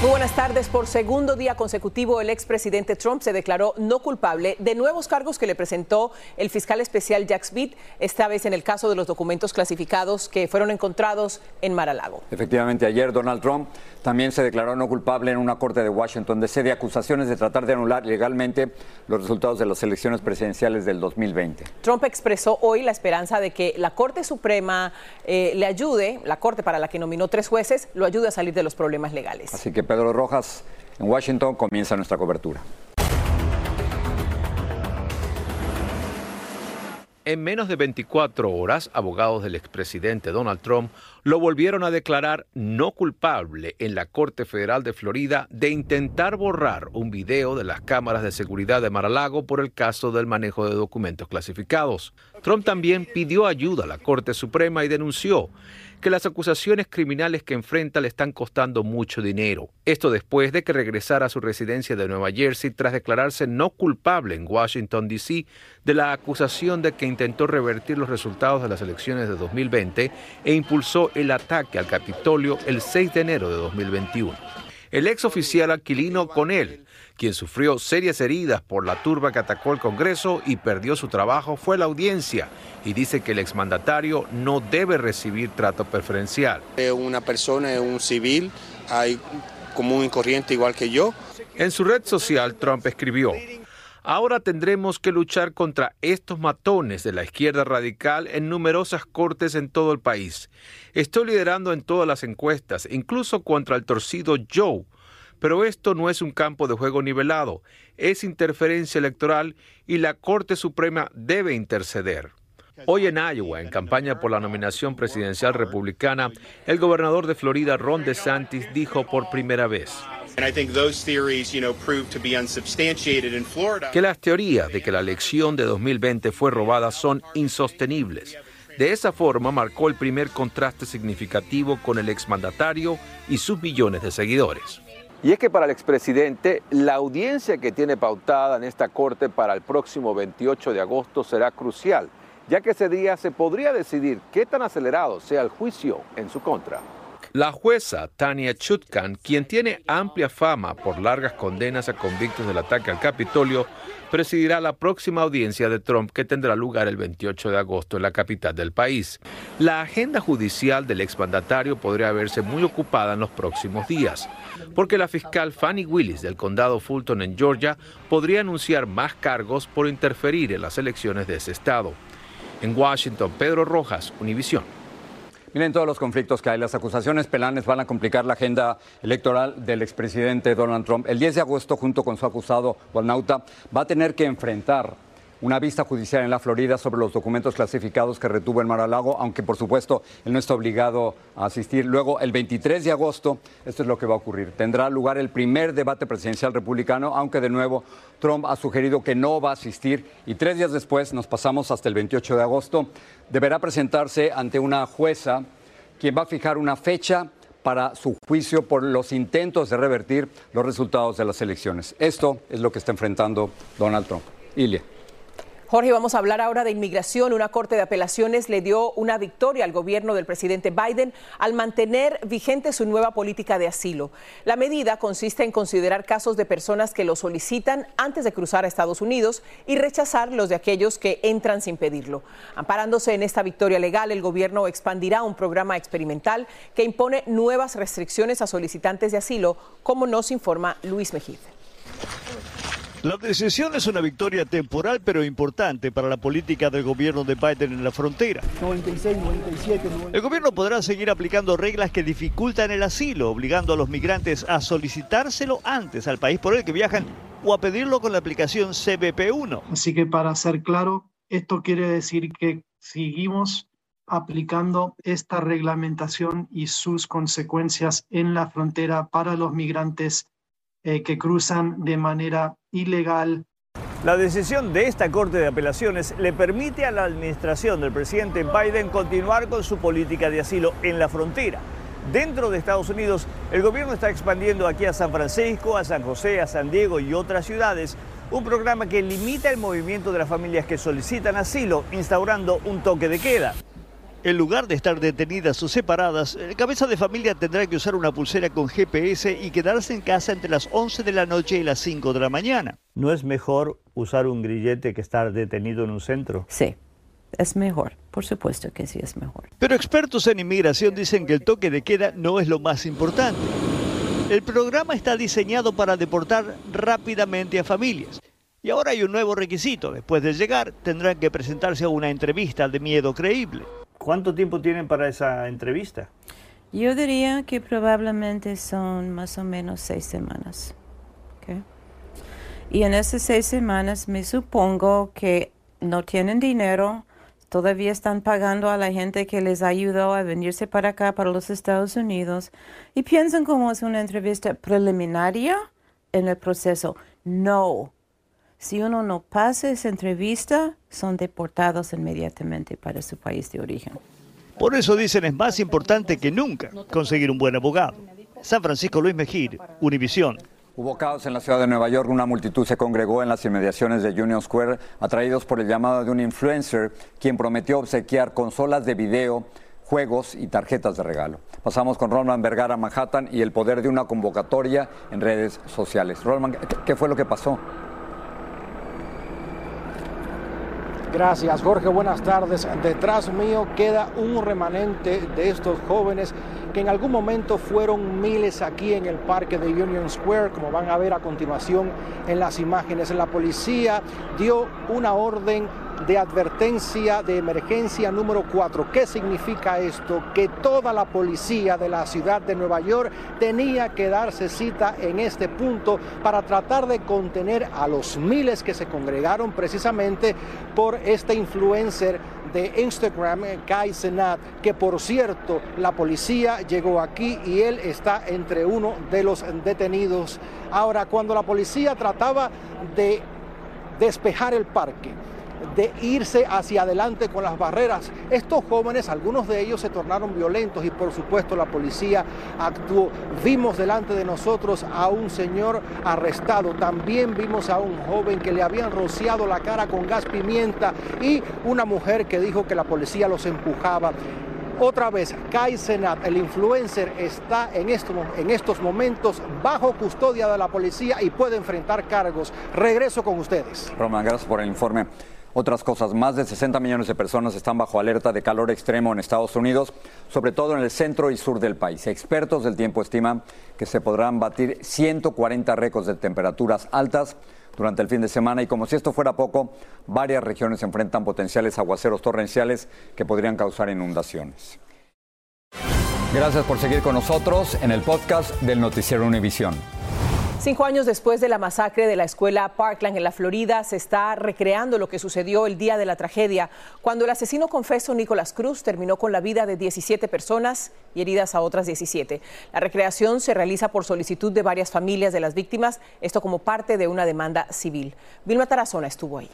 Muy buenas tardes. Por segundo día consecutivo, el expresidente Trump se declaró no culpable de nuevos cargos que le presentó el fiscal especial Jack Smith, esta vez en el caso de los documentos clasificados que fueron encontrados en Mar-a-Lago. Efectivamente, ayer Donald Trump también se declaró no culpable en una corte de Washington de sede acusaciones de tratar de anular legalmente los resultados de las elecciones presidenciales del 2020. Trump expresó hoy la esperanza de que la Corte Suprema eh, le ayude, la Corte para la que nominó tres jueces, lo ayude a salir de los problemas legales. Así que Pedro Rojas en Washington comienza nuestra cobertura. En menos de 24 horas, abogados del expresidente Donald Trump lo volvieron a declarar no culpable en la Corte Federal de Florida de intentar borrar un video de las cámaras de seguridad de Mar-a-Lago por el caso del manejo de documentos clasificados. Trump también pidió ayuda a la Corte Suprema y denunció que las acusaciones criminales que enfrenta le están costando mucho dinero. Esto después de que regresara a su residencia de Nueva Jersey tras declararse no culpable en Washington, D.C. de la acusación de que intentó revertir los resultados de las elecciones de 2020 e impulsó el ataque al Capitolio el 6 de enero de 2021. El ex oficial Aquilino Conel, quien sufrió serias heridas por la turba que atacó el Congreso y perdió su trabajo, fue a la audiencia y dice que el exmandatario no debe recibir trato preferencial. Es una persona, es un civil, hay común y corriente igual que yo. En su red social, Trump escribió, Ahora tendremos que luchar contra estos matones de la izquierda radical en numerosas cortes en todo el país. Estoy liderando en todas las encuestas, incluso contra el torcido Joe. Pero esto no es un campo de juego nivelado, es interferencia electoral y la Corte Suprema debe interceder. Hoy en Iowa, en campaña por la nominación presidencial republicana, el gobernador de Florida, Ron DeSantis, dijo por primera vez, que las teorías de que la elección de 2020 fue robada son insostenibles. De esa forma marcó el primer contraste significativo con el exmandatario y sus millones de seguidores. Y es que para el expresidente, la audiencia que tiene pautada en esta corte para el próximo 28 de agosto será crucial, ya que ese día se podría decidir qué tan acelerado sea el juicio en su contra. La jueza Tania Chutkan, quien tiene amplia fama por largas condenas a convictos del ataque al Capitolio, presidirá la próxima audiencia de Trump que tendrá lugar el 28 de agosto en la capital del país. La agenda judicial del exmandatario podría verse muy ocupada en los próximos días, porque la fiscal Fanny Willis del condado Fulton en Georgia podría anunciar más cargos por interferir en las elecciones de ese estado. En Washington, Pedro Rojas, Univisión. Miren todos los conflictos que hay. Las acusaciones penales van a complicar la agenda electoral del expresidente Donald Trump. El 10 de agosto, junto con su acusado Walnauta, va a tener que enfrentar una vista judicial en la Florida sobre los documentos clasificados que retuvo en Mar-a-Lago, aunque por supuesto él no está obligado a asistir. Luego, el 23 de agosto, esto es lo que va a ocurrir. Tendrá lugar el primer debate presidencial republicano, aunque de nuevo Trump ha sugerido que no va a asistir. Y tres días después, nos pasamos hasta el 28 de agosto, deberá presentarse ante una jueza quien va a fijar una fecha para su juicio por los intentos de revertir los resultados de las elecciones. Esto es lo que está enfrentando Donald Trump. Ilia. Jorge, vamos a hablar ahora de inmigración. Una corte de apelaciones le dio una victoria al gobierno del presidente Biden al mantener vigente su nueva política de asilo. La medida consiste en considerar casos de personas que lo solicitan antes de cruzar a Estados Unidos y rechazar los de aquellos que entran sin pedirlo. Amparándose en esta victoria legal, el gobierno expandirá un programa experimental que impone nuevas restricciones a solicitantes de asilo, como nos informa Luis Mejía. La decisión es una victoria temporal pero importante para la política del gobierno de Biden en la frontera. 96, 97, El gobierno podrá seguir aplicando reglas que dificultan el asilo, obligando a los migrantes a solicitárselo antes al país por el que viajan o a pedirlo con la aplicación CBP1. Así que para ser claro, esto quiere decir que seguimos aplicando esta reglamentación y sus consecuencias en la frontera para los migrantes eh, que cruzan de manera ilegal. La decisión de esta Corte de Apelaciones le permite a la administración del presidente Biden continuar con su política de asilo en la frontera. Dentro de Estados Unidos, el gobierno está expandiendo aquí a San Francisco, a San José, a San Diego y otras ciudades un programa que limita el movimiento de las familias que solicitan asilo, instaurando un toque de queda. En lugar de estar detenidas o separadas, el cabeza de familia tendrá que usar una pulsera con GPS y quedarse en casa entre las 11 de la noche y las 5 de la mañana. ¿No es mejor usar un grillete que estar detenido en un centro? Sí, es mejor, por supuesto que sí es mejor. Pero expertos en inmigración dicen que el toque de queda no es lo más importante. El programa está diseñado para deportar rápidamente a familias. Y ahora hay un nuevo requisito. Después de llegar, tendrán que presentarse a una entrevista de miedo creíble. ¿Cuánto tiempo tienen para esa entrevista? Yo diría que probablemente son más o menos seis semanas. Y en esas seis semanas me supongo que no tienen dinero, todavía están pagando a la gente que les ayudó a venirse para acá, para los Estados Unidos, y piensan como es una entrevista preliminaria en el proceso. No. Si uno no pasa esa entrevista, son deportados inmediatamente para su país de origen. Por eso dicen es más importante que nunca conseguir un buen abogado. San Francisco Luis Mejir, Univisión. Hubo caos en la ciudad de Nueva York. Una multitud se congregó en las inmediaciones de Union Square, atraídos por el llamado de un influencer, quien prometió obsequiar consolas de video, juegos y tarjetas de regalo. Pasamos con Roland Vergara Manhattan y el poder de una convocatoria en redes sociales. Roland, ¿qué fue lo que pasó? Gracias, Jorge. Buenas tardes. Detrás mío queda un remanente de estos jóvenes que en algún momento fueron miles aquí en el parque de Union Square, como van a ver a continuación en las imágenes. La policía dio una orden de advertencia de emergencia número 4. ¿Qué significa esto? Que toda la policía de la ciudad de Nueva York tenía que darse cita en este punto para tratar de contener a los miles que se congregaron precisamente por este influencer de Instagram, Kai Senat, que por cierto la policía llegó aquí y él está entre uno de los detenidos. Ahora, cuando la policía trataba de despejar el parque, de irse hacia adelante con las barreras. Estos jóvenes, algunos de ellos se tornaron violentos y por supuesto la policía actuó. Vimos delante de nosotros a un señor arrestado, también vimos a un joven que le habían rociado la cara con gas pimienta y una mujer que dijo que la policía los empujaba. Otra vez, Kai Senat, el influencer, está en estos, en estos momentos bajo custodia de la policía y puede enfrentar cargos. Regreso con ustedes. Roman, gracias por el informe. Otras cosas, más de 60 millones de personas están bajo alerta de calor extremo en Estados Unidos, sobre todo en el centro y sur del país. Expertos del tiempo estiman que se podrán batir 140 récords de temperaturas altas durante el fin de semana y como si esto fuera poco, varias regiones enfrentan potenciales aguaceros torrenciales que podrían causar inundaciones. Gracias por seguir con nosotros en el podcast del Noticiero Univisión. Cinco años después de la masacre de la escuela Parkland en la Florida, se está recreando lo que sucedió el día de la tragedia, cuando el asesino confeso Nicolás Cruz terminó con la vida de 17 personas y heridas a otras 17. La recreación se realiza por solicitud de varias familias de las víctimas, esto como parte de una demanda civil. Vilma Tarazona estuvo ahí.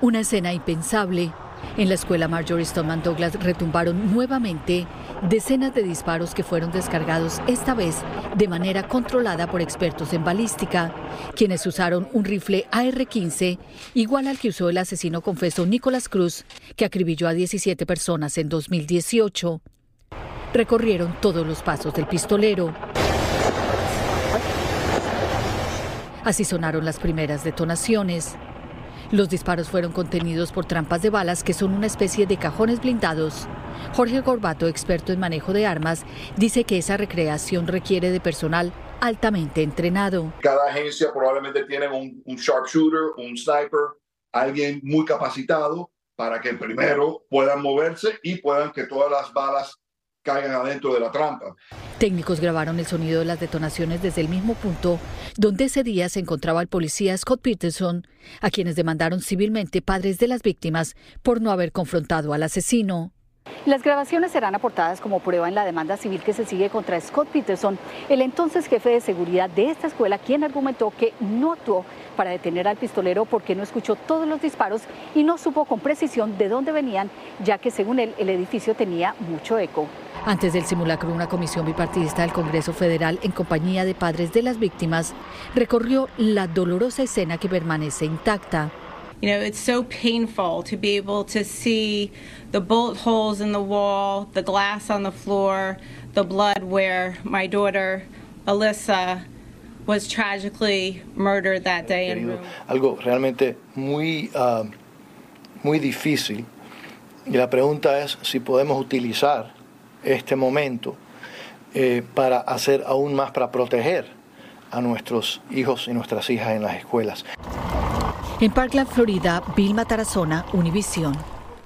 Una escena impensable. En la escuela Marjorie Stoneman Douglas retumbaron nuevamente decenas de disparos que fueron descargados esta vez de manera controlada por expertos en balística, quienes usaron un rifle AR-15 igual al que usó el asesino confeso Nicolás Cruz, que acribilló a 17 personas en 2018. Recorrieron todos los pasos del pistolero. Así sonaron las primeras detonaciones. Los disparos fueron contenidos por trampas de balas que son una especie de cajones blindados. Jorge Gorbato, experto en manejo de armas, dice que esa recreación requiere de personal altamente entrenado. Cada agencia probablemente tiene un, sharpshooter, un sniper, alguien muy capacitado para que primero puedan moverse y puedan que todas las balas caigan adentro de la trampa. Técnicos grabaron el sonido de las detonaciones desde el mismo punto donde ese día se encontraba el policía Scott Peterson, a quienes demandaron civilmente padres de las víctimas por no haber confrontado al asesino. Las grabaciones serán aportadas como prueba en la demanda civil que se sigue contra Scott Peterson, el entonces jefe de seguridad de esta escuela, quien argumentó que no actuó para detener al pistolero porque no escuchó todos los disparos y no supo con precisión de dónde venían, ya que según él el edificio tenía mucho eco. Antes del simulacro, una comisión bipartidista del Congreso Federal, en compañía de padres de las víctimas, recorrió la dolorosa escena que permanece intacta. You know, it's so painful to be able to see the bullet holes in the wall, the glass on the floor, the blood where my daughter, Alyssa, was tragically murdered that day. Algo realmente muy, uh, muy difícil. Y la pregunta es si podemos utilizar este momento eh, para hacer aún más, para proteger a nuestros hijos y nuestras hijas en las escuelas. En Parkland, Florida, Vilma Tarazona, Univisión.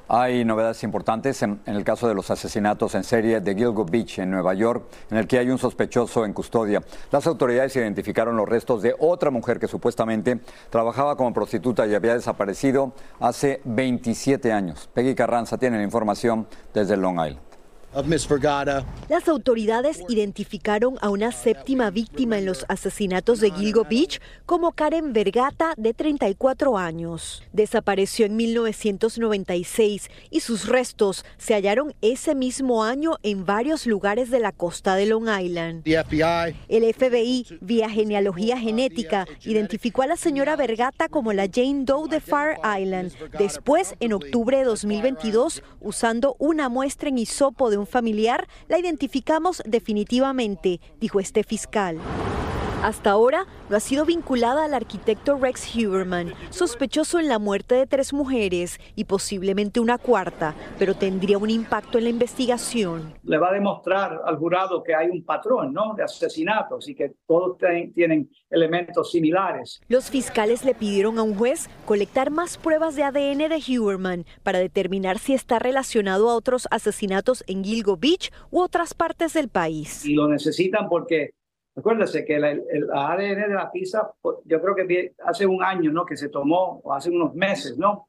Hay novedades importantes en, en, el caso de los asesinatos en serie de Gilgo Beach, en Nueva York, en el que hay un sospechoso en custodia. Las autoridades identificaron los restos de otra mujer que supuestamente trabajaba como prostituta y había desaparecido hace 27 años. Peggy Carranza tiene la información desde Long Island. Las autoridades identificaron a una séptima víctima en los asesinatos de Gilgo Beach como Karen Vergata, de 34 años. Desapareció en 1996 y sus restos se hallaron ese mismo año en varios lugares de la costa de Long Island. El FBI, vía genealogía genética, identificó a la señora Vergata como la Jane Doe de Fire Island. Después, en octubre de 2022, usando una muestra en hisopo de un familiar, la identificamos definitivamente, dijo este fiscal. Hasta ahora no ha sido vinculada al arquitecto Rex Huberman, sospechoso en la muerte de tres mujeres y posiblemente una cuarta, pero tendría un impacto en la investigación. Le va a demostrar al jurado que hay un patrón ¿no? de asesinatos y que todos tienen elementos similares. Los fiscales le pidieron a un juez colectar más pruebas de ADN de Huberman para determinar si está relacionado a otros asesinatos en Gilgo Beach u otras partes del país. Y lo necesitan porque Acuérdese que el, el, ADN de la pizza, yo creo que hace un año, ¿no? Que se tomó, o hace unos meses, ¿no?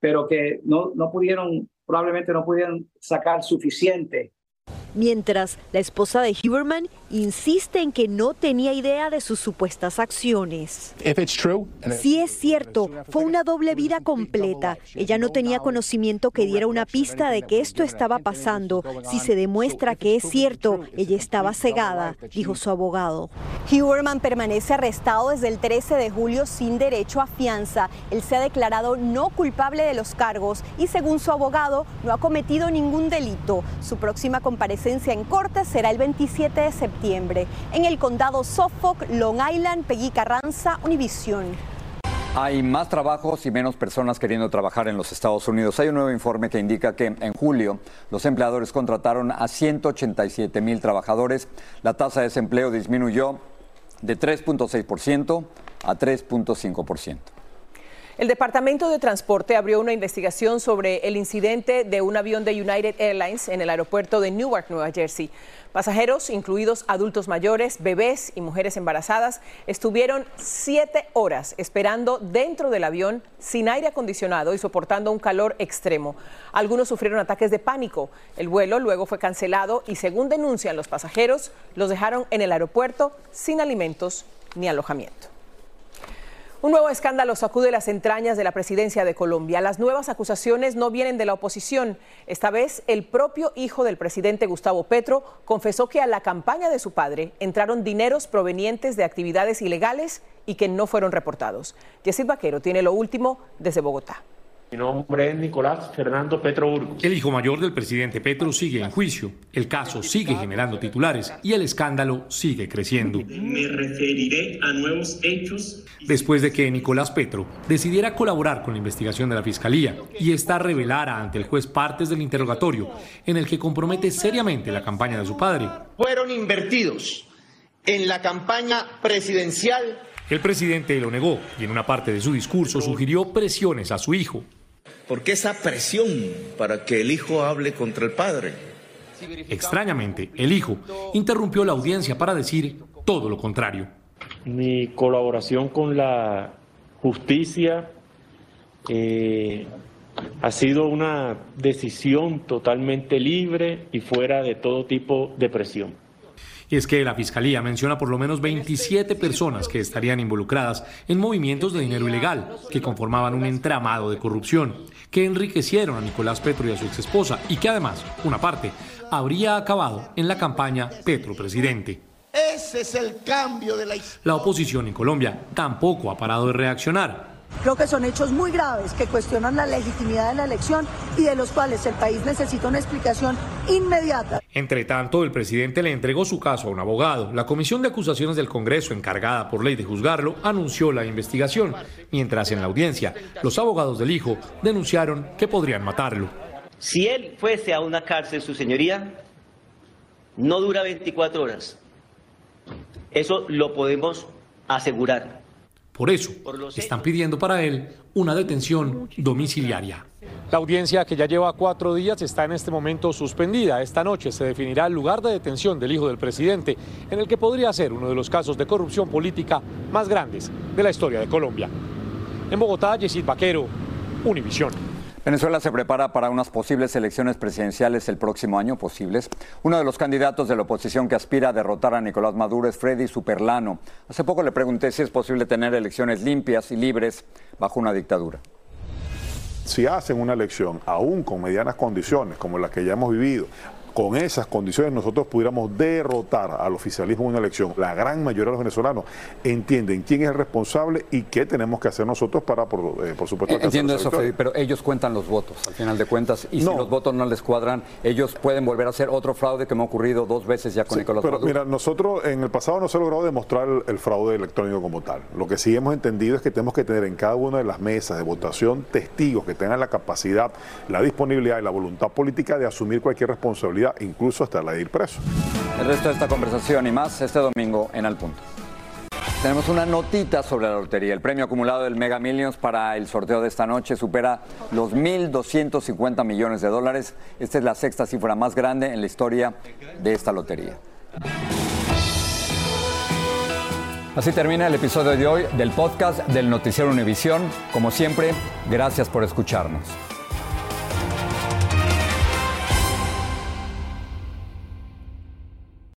Pero que no, no pudieron, probablemente no pudieron sacar suficiente Mientras, la esposa de Huberman insiste en que no tenía idea de sus supuestas acciones. Si es cierto, fue una doble vida completa. Ella no tenía conocimiento que diera una pista de que esto estaba pasando. Si se demuestra que es cierto, ella estaba cegada, dijo su abogado. Huberman permanece arrestado desde el 13 de julio sin derecho a fianza. Él se ha declarado no culpable de los cargos y según su abogado no ha cometido ningún delito. Su próxima comparecencia en corte será el 27 de septiembre. En el condado Suffolk, Long Island, Peggy Carranza, Univision. Hay más trabajos y menos personas queriendo trabajar en los Estados Unidos. Hay un nuevo informe que indica que en julio los empleadores contrataron a 187 mil trabajadores. La tasa de desempleo disminuyó de 3.6% a 3.5%. El Departamento de Transporte abrió una investigación sobre el incidente de un avión de United Airlines en el aeropuerto de Newark, Nueva Jersey. Pasajeros, incluidos adultos mayores, bebés y mujeres embarazadas, estuvieron siete horas esperando dentro del avión sin aire acondicionado y soportando un calor extremo. Algunos sufrieron ataques de pánico. El vuelo luego fue cancelado y, según denuncian los pasajeros, los dejaron en el aeropuerto sin alimentos ni alojamiento. Un nuevo escándalo sacude las entrañas de la presidencia de Colombia. Las nuevas acusaciones no vienen de la oposición. Esta vez, el propio hijo del presidente Gustavo Petro confesó que a la campaña de su padre entraron dineros provenientes de actividades ilegales y que no fueron reportados. Yesid Vaquero tiene lo último desde Bogotá. Mi nombre es Nicolás Fernando Petro Burgos. El hijo mayor del presidente Petro sigue en juicio. El caso sigue generando titulares y el escándalo sigue creciendo. Me referiré a nuevos hechos. Después de que Nicolás Petro decidiera colaborar con la investigación de la Fiscalía y esta revelara ante el juez partes del interrogatorio en el que compromete seriamente la campaña de su padre. Fueron invertidos en la campaña presidencial el presidente lo negó y en una parte de su discurso sugirió presiones a su hijo. ¿Por qué esa presión para que el hijo hable contra el padre? Extrañamente, el hijo interrumpió la audiencia para decir todo lo contrario. Mi colaboración con la justicia eh, ha sido una decisión totalmente libre y fuera de todo tipo de presión. Y es que la Fiscalía menciona por lo menos 27 personas que estarían involucradas en movimientos de dinero ilegal, que conformaban un entramado de corrupción, que enriquecieron a Nicolás Petro y a su exesposa y que además, una parte, habría acabado en la campaña Petro Presidente. Ese es el cambio de la historia. La oposición en Colombia tampoco ha parado de reaccionar. Creo que son hechos muy graves que cuestionan la legitimidad de la elección y de los cuales el país necesita una explicación inmediata. Entre tanto, el presidente le entregó su caso a un abogado. La Comisión de Acusaciones del Congreso, encargada por ley de juzgarlo, anunció la investigación, mientras en la audiencia los abogados del hijo denunciaron que podrían matarlo. Si él fuese a una cárcel, su señoría, no dura 24 horas. Eso lo podemos asegurar. Por eso, están pidiendo para él una detención domiciliaria. La audiencia, que ya lleva cuatro días, está en este momento suspendida. Esta noche se definirá el lugar de detención del hijo del presidente, en el que podría ser uno de los casos de corrupción política más grandes de la historia de Colombia. En Bogotá, Yesid Vaquero, Univisión. Venezuela se prepara para unas posibles elecciones presidenciales el próximo año, posibles. Uno de los candidatos de la oposición que aspira a derrotar a Nicolás Maduro es Freddy Superlano. Hace poco le pregunté si es posible tener elecciones limpias y libres bajo una dictadura. Si hacen una elección, aún con medianas condiciones como las que ya hemos vivido, con esas condiciones nosotros pudiéramos derrotar al oficialismo en una elección. La gran mayoría de los venezolanos entienden quién es el responsable y qué tenemos que hacer nosotros para, por, eh, supuesto, Entiendo eso, Freddy, pero ellos cuentan los votos, al final de cuentas, y si los votos no les cuadran, ellos pueden volver a hacer otro fraude que me ha ocurrido dos veces ya con Nicolás pero Maduro. Mira, nosotros en el pasado no se ha logrado demostrar el, el fraude electrónico como tal. Lo que sí hemos entendido es que tenemos que tener en cada una de las mesas de votación testigos que tengan la capacidad, la disponibilidad y la voluntad política de asumir cualquier responsabilidad incluso hasta la de ir preso. El resto de esta conversación y más este domingo en Al Punto. Tenemos una notita sobre la lotería. El premio acumulado del Mega Millions para el sorteo de esta noche supera los 1.250 millones de dólares. Esta es la sexta cifra más grande en la historia de esta lotería. Así termina el episodio de hoy del podcast del Noticiero Univisión. Como siempre, gracias por escucharnos.